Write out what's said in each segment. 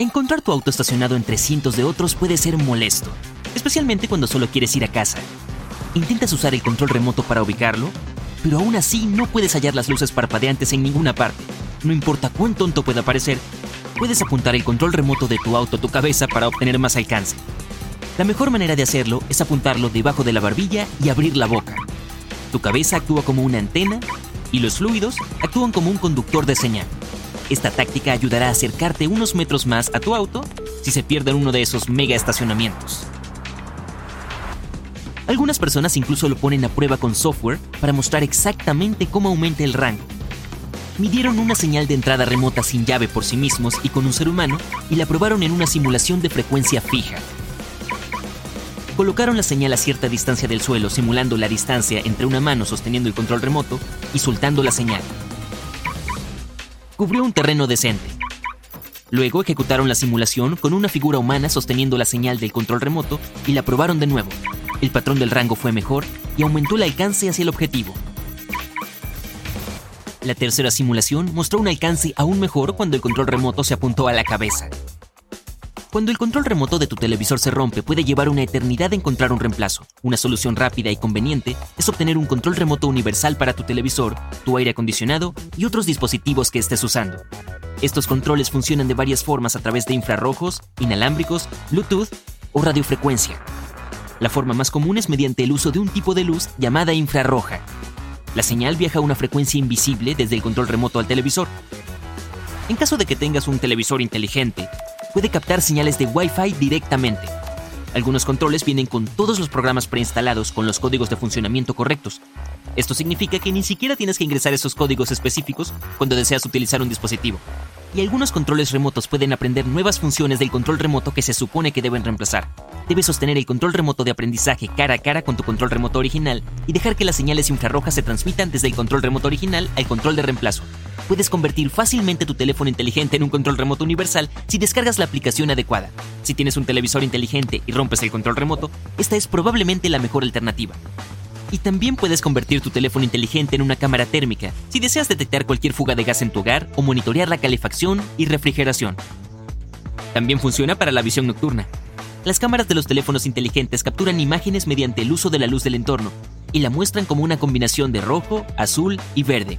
Encontrar tu auto estacionado entre cientos de otros puede ser molesto, especialmente cuando solo quieres ir a casa. Intentas usar el control remoto para ubicarlo, pero aún así no puedes hallar las luces parpadeantes en ninguna parte. No importa cuán tonto pueda parecer, puedes apuntar el control remoto de tu auto a tu cabeza para obtener más alcance. La mejor manera de hacerlo es apuntarlo debajo de la barbilla y abrir la boca. Tu cabeza actúa como una antena y los fluidos actúan como un conductor de señal. Esta táctica ayudará a acercarte unos metros más a tu auto si se pierde en uno de esos mega estacionamientos. Algunas personas incluso lo ponen a prueba con software para mostrar exactamente cómo aumenta el rango. Midieron una señal de entrada remota sin llave por sí mismos y con un ser humano y la probaron en una simulación de frecuencia fija. Colocaron la señal a cierta distancia del suelo simulando la distancia entre una mano sosteniendo el control remoto y soltando la señal cubrió un terreno decente. Luego ejecutaron la simulación con una figura humana sosteniendo la señal del control remoto y la probaron de nuevo. El patrón del rango fue mejor y aumentó el alcance hacia el objetivo. La tercera simulación mostró un alcance aún mejor cuando el control remoto se apuntó a la cabeza. Cuando el control remoto de tu televisor se rompe, puede llevar una eternidad encontrar un reemplazo. Una solución rápida y conveniente es obtener un control remoto universal para tu televisor, tu aire acondicionado y otros dispositivos que estés usando. Estos controles funcionan de varias formas a través de infrarrojos, inalámbricos, Bluetooth o radiofrecuencia. La forma más común es mediante el uso de un tipo de luz llamada infrarroja. La señal viaja a una frecuencia invisible desde el control remoto al televisor. En caso de que tengas un televisor inteligente, puede captar señales de Wi-Fi directamente. Algunos controles vienen con todos los programas preinstalados con los códigos de funcionamiento correctos. Esto significa que ni siquiera tienes que ingresar esos códigos específicos cuando deseas utilizar un dispositivo. Y algunos controles remotos pueden aprender nuevas funciones del control remoto que se supone que deben reemplazar. Debes sostener el control remoto de aprendizaje cara a cara con tu control remoto original y dejar que las señales infrarrojas se transmitan desde el control remoto original al control de reemplazo puedes convertir fácilmente tu teléfono inteligente en un control remoto universal si descargas la aplicación adecuada. Si tienes un televisor inteligente y rompes el control remoto, esta es probablemente la mejor alternativa. Y también puedes convertir tu teléfono inteligente en una cámara térmica si deseas detectar cualquier fuga de gas en tu hogar o monitorear la calefacción y refrigeración. También funciona para la visión nocturna. Las cámaras de los teléfonos inteligentes capturan imágenes mediante el uso de la luz del entorno y la muestran como una combinación de rojo, azul y verde,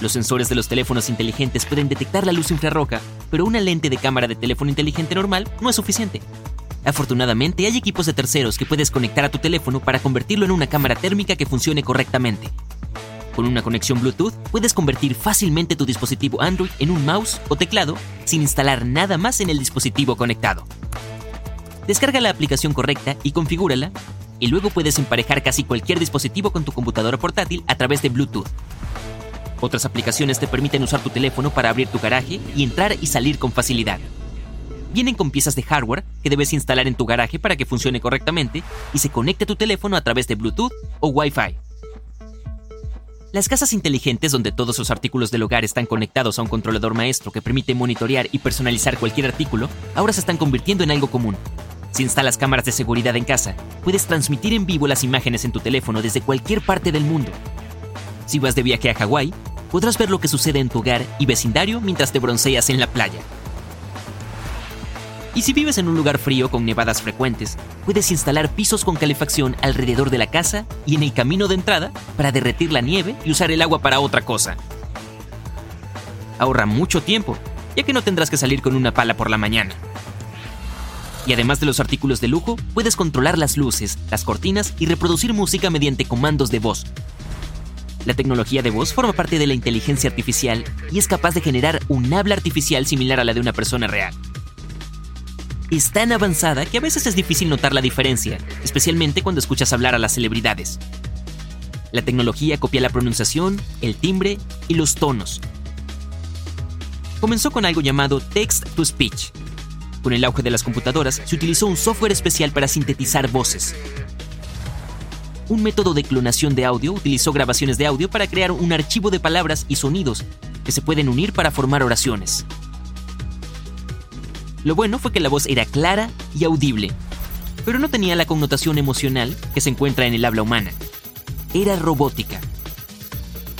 Los sensores de los teléfonos inteligentes pueden detectar la luz infrarroja, pero una lente de cámara de teléfono inteligente normal no es suficiente. Afortunadamente, hay equipos de terceros que puedes conectar a tu teléfono para convertirlo en una cámara térmica que funcione correctamente. Con una conexión Bluetooth, puedes convertir fácilmente tu dispositivo Android en un mouse o teclado sin instalar nada más en el dispositivo conectado. Descarga la aplicación correcta y configúrala, y luego puedes emparejar casi cualquier dispositivo con tu computadora portátil a través de Bluetooth. Otras aplicaciones te permiten usar tu teléfono para abrir tu garaje y entrar y salir con facilidad. Vienen con piezas de hardware que debes instalar en tu garaje para que funcione correctamente y se conecte a tu teléfono a través de Bluetooth o Wi-Fi. Las casas inteligentes donde todos los artículos del hogar están conectados a un controlador maestro que permite monitorear y personalizar cualquier artículo, ahora se están convirtiendo en algo común. Si instalas cámaras de seguridad en casa, puedes transmitir en vivo las imágenes en tu teléfono desde cualquier parte del mundo. Si vas de viaje a Hawái, podrás ver lo que sucede en tu hogar y vecindario mientras te bronceas en la playa. Y si vives en un lugar frío con nevadas frecuentes, puedes instalar pisos con calefacción alrededor de la casa y en el camino de entrada para derretir la nieve y usar el agua para otra cosa. Ahorra mucho tiempo, ya que no tendrás que salir con una pala por la mañana. Y además de los artículos de lujo, puedes controlar las luces, las cortinas y reproducir música mediante comandos de voz. La tecnología de voz forma parte de la inteligencia artificial y es capaz de generar un habla artificial similar a la de una persona real. Es tan avanzada que a veces es difícil notar la diferencia, especialmente cuando escuchas hablar a las celebridades. La tecnología copia la pronunciación, el timbre y los tonos. Comenzó con algo llamado Text to Speech, con el auge de las computadoras, se utilizó un software especial para sintetizar voces. Un método de clonación de audio utilizó grabaciones de audio para crear un archivo de palabras y sonidos que se pueden unir para formar oraciones. Lo bueno fue que la voz era clara y audible, pero no tenía la connotación emocional que se encuentra en el habla humana. Era robótica.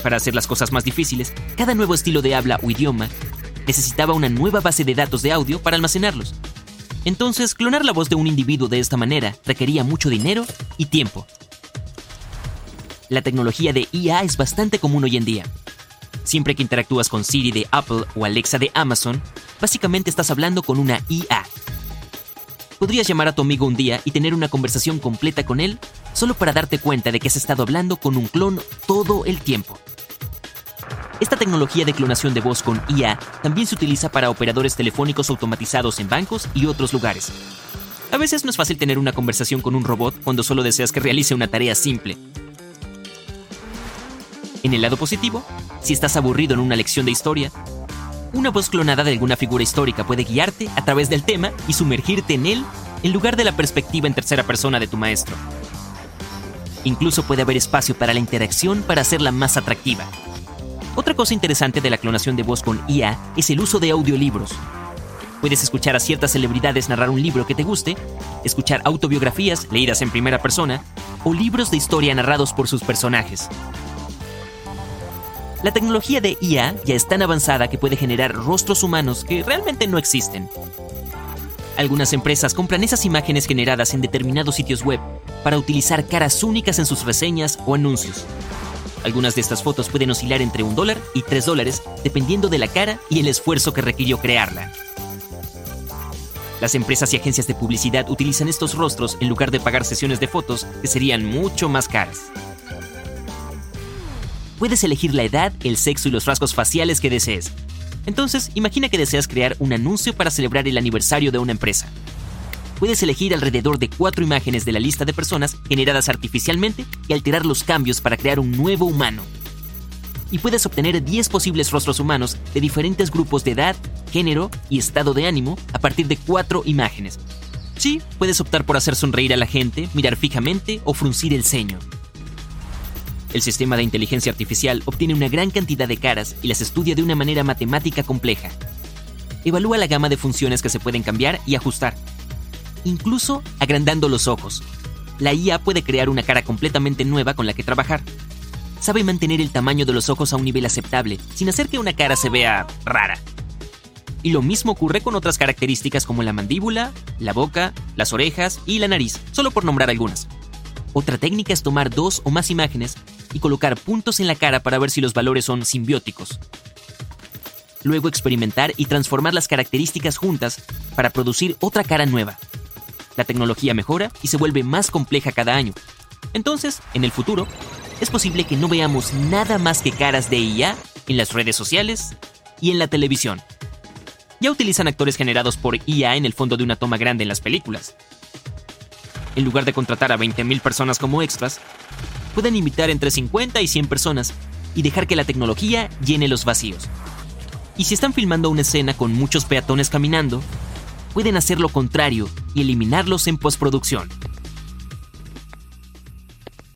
Para hacer las cosas más difíciles, cada nuevo estilo de habla o idioma necesitaba una nueva base de datos de audio para almacenarlos. Entonces, clonar la voz de un individuo de esta manera requería mucho dinero y tiempo. La tecnología de IA es bastante común hoy en día. Siempre que interactúas con Siri de Apple o Alexa de Amazon, básicamente estás hablando con una IA. Podrías llamar a tu amigo un día y tener una conversación completa con él solo para darte cuenta de que has estado hablando con un clon todo el tiempo. Esta tecnología de clonación de voz con IA también se utiliza para operadores telefónicos automatizados en bancos y otros lugares. A veces no es fácil tener una conversación con un robot cuando solo deseas que realice una tarea simple. En el lado positivo, si estás aburrido en una lección de historia, una voz clonada de alguna figura histórica puede guiarte a través del tema y sumergirte en él en lugar de la perspectiva en tercera persona de tu maestro. Incluso puede haber espacio para la interacción para hacerla más atractiva. Otra cosa interesante de la clonación de voz con IA es el uso de audiolibros. Puedes escuchar a ciertas celebridades narrar un libro que te guste, escuchar autobiografías leídas en primera persona o libros de historia narrados por sus personajes. La tecnología de IA ya es tan avanzada que puede generar rostros humanos que realmente no existen. Algunas empresas compran esas imágenes generadas en determinados sitios web para utilizar caras únicas en sus reseñas o anuncios. Algunas de estas fotos pueden oscilar entre un dólar y tres dólares, dependiendo de la cara y el esfuerzo que requirió crearla. Las empresas y agencias de publicidad utilizan estos rostros en lugar de pagar sesiones de fotos que serían mucho más caras. Puedes elegir la edad, el sexo y los rasgos faciales que desees. Entonces, imagina que deseas crear un anuncio para celebrar el aniversario de una empresa puedes elegir alrededor de cuatro imágenes de la lista de personas generadas artificialmente y alterar los cambios para crear un nuevo humano. Y puedes obtener 10 posibles rostros humanos de diferentes grupos de edad, género y estado de ánimo a partir de cuatro imágenes. Sí, puedes optar por hacer sonreír a la gente, mirar fijamente o fruncir el ceño. El sistema de inteligencia artificial obtiene una gran cantidad de caras y las estudia de una manera matemática compleja. Evalúa la gama de funciones que se pueden cambiar y ajustar, incluso agrandando los ojos. La IA puede crear una cara completamente nueva con la que trabajar. Sabe mantener el tamaño de los ojos a un nivel aceptable, sin hacer que una cara se vea rara. Y lo mismo ocurre con otras características como la mandíbula, la boca, las orejas y la nariz, solo por nombrar algunas. Otra técnica es tomar dos o más imágenes y colocar puntos en la cara para ver si los valores son simbióticos. Luego experimentar y transformar las características juntas para producir otra cara nueva. La tecnología mejora y se vuelve más compleja cada año. Entonces, en el futuro, es posible que no veamos nada más que caras de IA en las redes sociales y en la televisión. Ya utilizan actores generados por IA en el fondo de una toma grande en las películas. En lugar de contratar a 20.000 personas como extras, pueden invitar entre 50 y 100 personas y dejar que la tecnología llene los vacíos. Y si están filmando una escena con muchos peatones caminando, pueden hacer lo contrario y eliminarlos en postproducción.